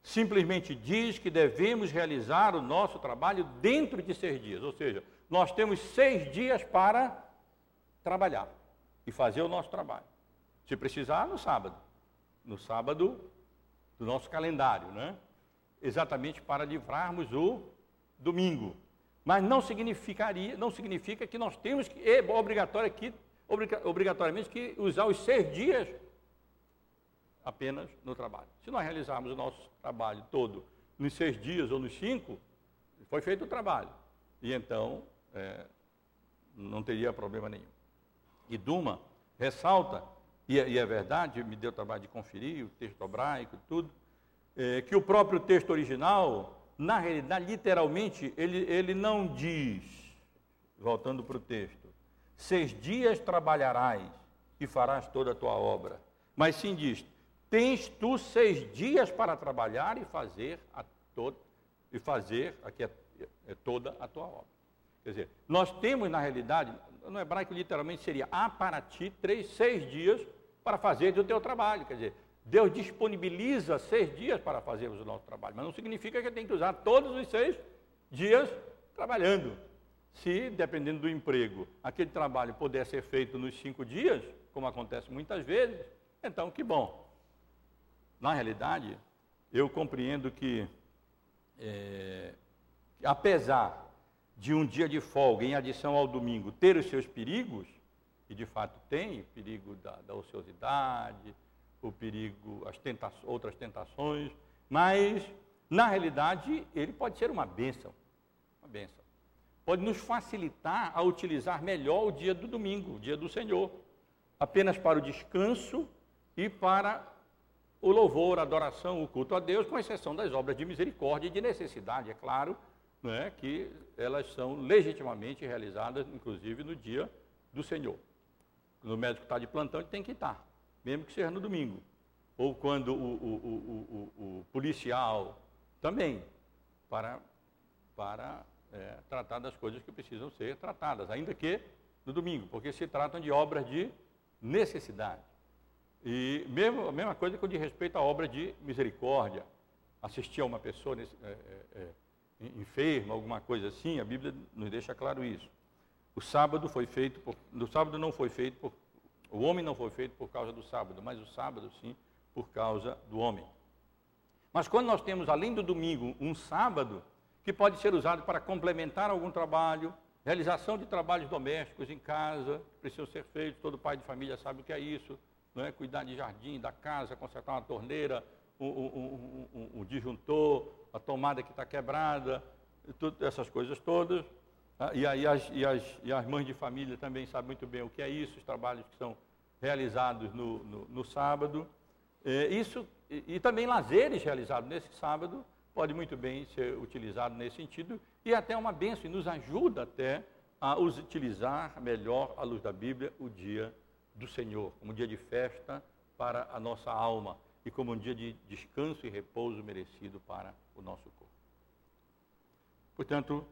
simplesmente diz que devemos realizar o nosso trabalho dentro de seis dias, ou seja, nós temos seis dias para trabalhar e fazer o nosso trabalho. Se precisar, no sábado. No sábado do nosso calendário, né? Exatamente para livrarmos o domingo. Mas não significaria, não significa que nós temos que, é obrigatório aqui, obrigatoriamente que usar os seis dias apenas no trabalho. Se nós realizarmos o nosso trabalho todo nos seis dias ou nos cinco, foi feito o trabalho. E então é, não teria problema nenhum. E Duma ressalta, e, é, e é verdade, me deu trabalho de conferir o texto hebraico e tudo, é, que o próprio texto original na realidade, literalmente, ele, ele não diz, voltando para o texto, seis dias trabalharás e farás toda a tua obra. Mas sim diz, tens tu seis dias para trabalhar e fazer a todo, e fazer aqui é, é toda a tua obra. Quer dizer, nós temos na realidade, no hebraico literalmente seria há para ti três, seis dias para fazer o teu trabalho. Quer dizer, Deus disponibiliza seis dias para fazermos o nosso trabalho, mas não significa que tem que usar todos os seis dias trabalhando. Se, dependendo do emprego, aquele trabalho puder ser feito nos cinco dias, como acontece muitas vezes, então que bom. Na realidade, eu compreendo que, é, apesar de um dia de folga, em adição ao domingo, ter os seus perigos, e de fato tem, perigo da, da ociosidade, o perigo, as tenta outras tentações, mas na realidade ele pode ser uma bênção, uma bênção. Pode nos facilitar a utilizar melhor o dia do domingo, o dia do Senhor, apenas para o descanso e para o louvor, a adoração, o culto a Deus, com exceção das obras de misericórdia e de necessidade, é claro, é, que elas são legitimamente realizadas, inclusive no dia do Senhor. Quando o médico está de plantão, ele tem que estar mesmo que seja no domingo. Ou quando o, o, o, o policial também, para, para é, tratar das coisas que precisam ser tratadas, ainda que no domingo, porque se tratam de obras de necessidade. E mesmo, a mesma coisa com de respeito à obra de misericórdia. Assistir a uma pessoa nesse, é, é, é enferma, alguma coisa assim, a Bíblia nos deixa claro isso. O sábado foi feito, por, sábado não foi feito por o homem não foi feito por causa do sábado, mas o sábado sim por causa do homem. Mas quando nós temos, além do domingo, um sábado, que pode ser usado para complementar algum trabalho, realização de trabalhos domésticos em casa, que precisam ser feitos, todo pai de família sabe o que é isso, não é? cuidar de jardim, da casa, consertar uma torneira, um, um, um, um disjuntor, a tomada que está quebrada, tudo, essas coisas todas. Tá? E aí as, e, as, e as mães de família também sabem muito bem o que é isso, os trabalhos que são realizados no, no, no sábado. É, isso, e, e, também lazeres realizados nesse sábado pode muito bem ser utilizado nesse sentido e até uma benção, e nos ajuda até a utilizar melhor, à luz da Bíblia, o dia do Senhor, como um dia de festa para a nossa alma e como um dia de descanso e repouso merecido para o nosso corpo. Portanto,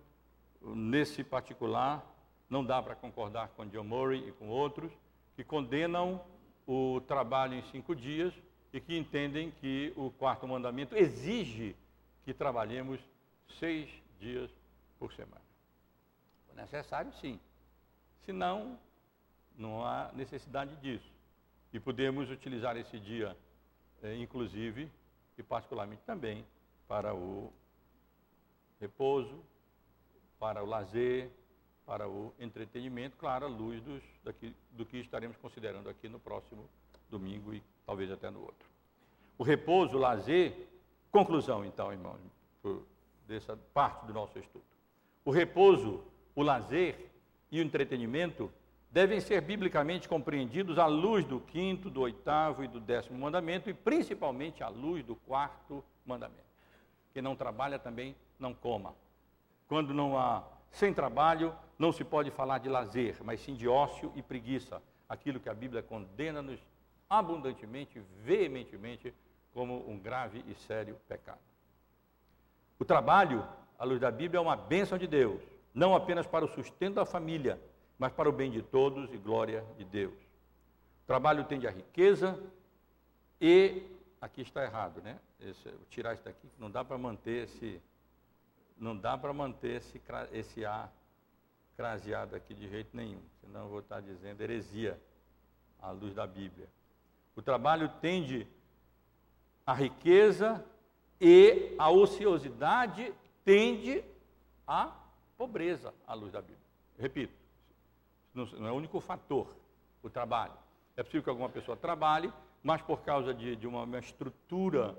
nesse particular, não dá para concordar com John Murray e com outros que condenam o trabalho em cinco dias e que entendem que o quarto mandamento exige que trabalhemos seis dias por semana. É necessário, sim. Senão, não há necessidade disso. E podemos utilizar esse dia, eh, inclusive, e particularmente também, para o repouso, para o lazer, para o entretenimento, claro, à luz dos, daqui, do que estaremos considerando aqui no próximo domingo e talvez até no outro. O repouso, o lazer, conclusão então, irmãos, dessa parte do nosso estudo. O repouso, o lazer e o entretenimento devem ser biblicamente compreendidos à luz do quinto, do oitavo e do décimo mandamento e principalmente à luz do quarto mandamento. Quem não trabalha também não coma. Quando não há sem trabalho, não se pode falar de lazer, mas sim de ócio e preguiça, aquilo que a Bíblia condena-nos abundantemente, veementemente, como um grave e sério pecado. O trabalho, à luz da Bíblia, é uma bênção de Deus, não apenas para o sustento da família, mas para o bem de todos e glória de Deus. O trabalho tende a riqueza e, aqui está errado, né? Esse, vou tirar isso daqui, não dá para manter esse, não dá para manter esse, esse A craseado aqui de jeito nenhum, senão eu vou estar dizendo heresia à luz da Bíblia. O trabalho tende a riqueza e a ociosidade tende à pobreza à luz da Bíblia. Repito, não é o único fator, o trabalho. É possível que alguma pessoa trabalhe, mas por causa de, de uma, uma, estrutura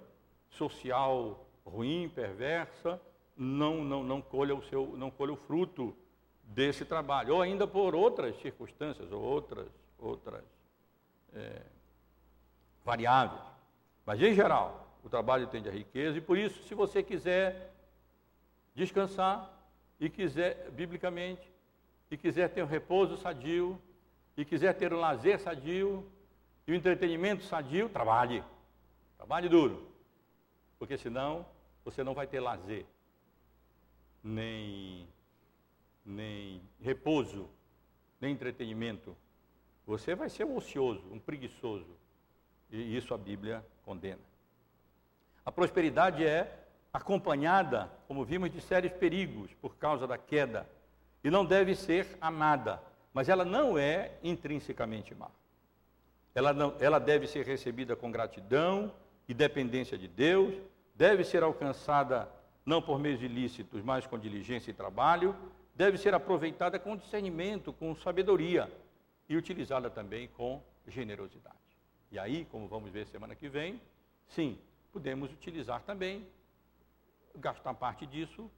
social ruim, perversa, não, não, não, colha o seu, não colha o fruto desse trabalho. Ou ainda por outras circunstâncias, ou outras, outras é, variáveis. Mas, em geral, o trabalho tende à riqueza, e por isso, se você quiser descansar e quiser, biblicamente, e quiser ter um repouso sadio, e quiser ter um lazer sadio, e um entretenimento sadio, trabalhe. Trabalhe duro. Porque senão você não vai ter lazer, nem, nem repouso, nem entretenimento. Você vai ser um ocioso, um preguiçoso. E isso a Bíblia condena. A prosperidade é acompanhada, como vimos, de sérios perigos por causa da queda e não deve ser amada, mas ela não é intrinsecamente má. Ela, não, ela deve ser recebida com gratidão e dependência de Deus, deve ser alcançada não por meios ilícitos, mas com diligência e trabalho, deve ser aproveitada com discernimento, com sabedoria e utilizada também com generosidade. E aí, como vamos ver semana que vem, sim, podemos utilizar também, gastar parte disso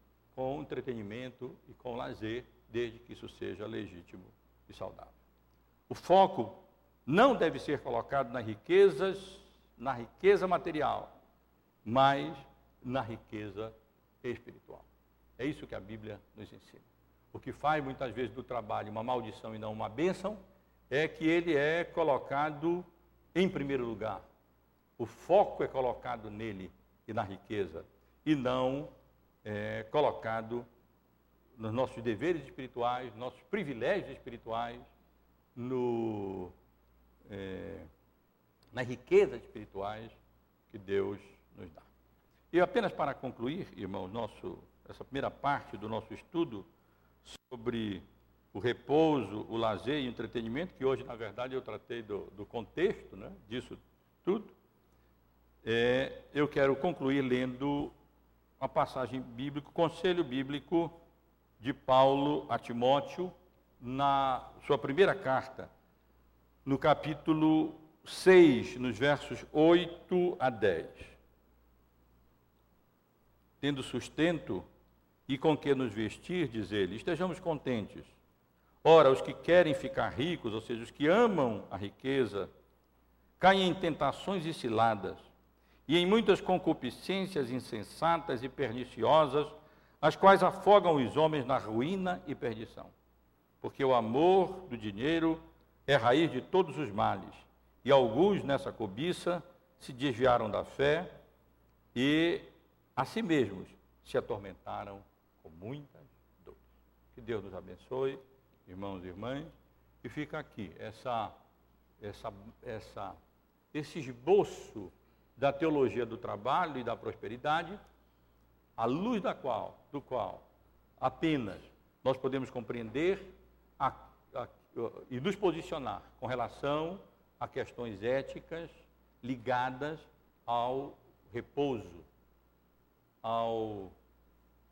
com entretenimento e com lazer, desde que isso seja legítimo e saudável. O foco não deve ser colocado nas riquezas, na riqueza material, mas na riqueza espiritual. É isso que a Bíblia nos ensina. O que faz muitas vezes do trabalho uma maldição e não uma bênção é que ele é colocado em primeiro lugar. O foco é colocado nele e na riqueza, e não é, colocado nos nossos deveres espirituais, nossos privilégios espirituais, no, é, nas riquezas espirituais que Deus nos dá. E apenas para concluir, irmãos, nosso, essa primeira parte do nosso estudo sobre o repouso, o lazer e o entretenimento, que hoje, na verdade, eu tratei do, do contexto né, disso tudo, é, eu quero concluir lendo uma passagem bíblica, conselho bíblico de Paulo a Timóteo na sua primeira carta, no capítulo 6, nos versos 8 a 10. Tendo sustento e com que nos vestir, diz ele, estejamos contentes. Ora, os que querem ficar ricos, ou seja, os que amam a riqueza, caem em tentações e ciladas, e em muitas concupiscências insensatas e perniciosas, as quais afogam os homens na ruína e perdição. Porque o amor do dinheiro é raiz de todos os males, e alguns nessa cobiça se desviaram da fé e a si mesmos se atormentaram com muitas dores. Que Deus nos abençoe, irmãos e irmãs, e fica aqui essa, essa, essa, esse esboço da teologia do trabalho e da prosperidade à luz da qual, do qual apenas nós podemos compreender a, a, e nos posicionar com relação a questões éticas ligadas ao repouso, ao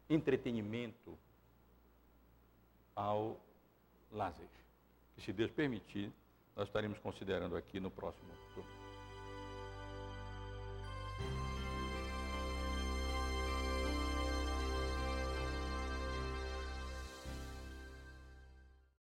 entretenimento, ao lazer. Que, se Deus permitir, nós estaremos considerando aqui no próximo.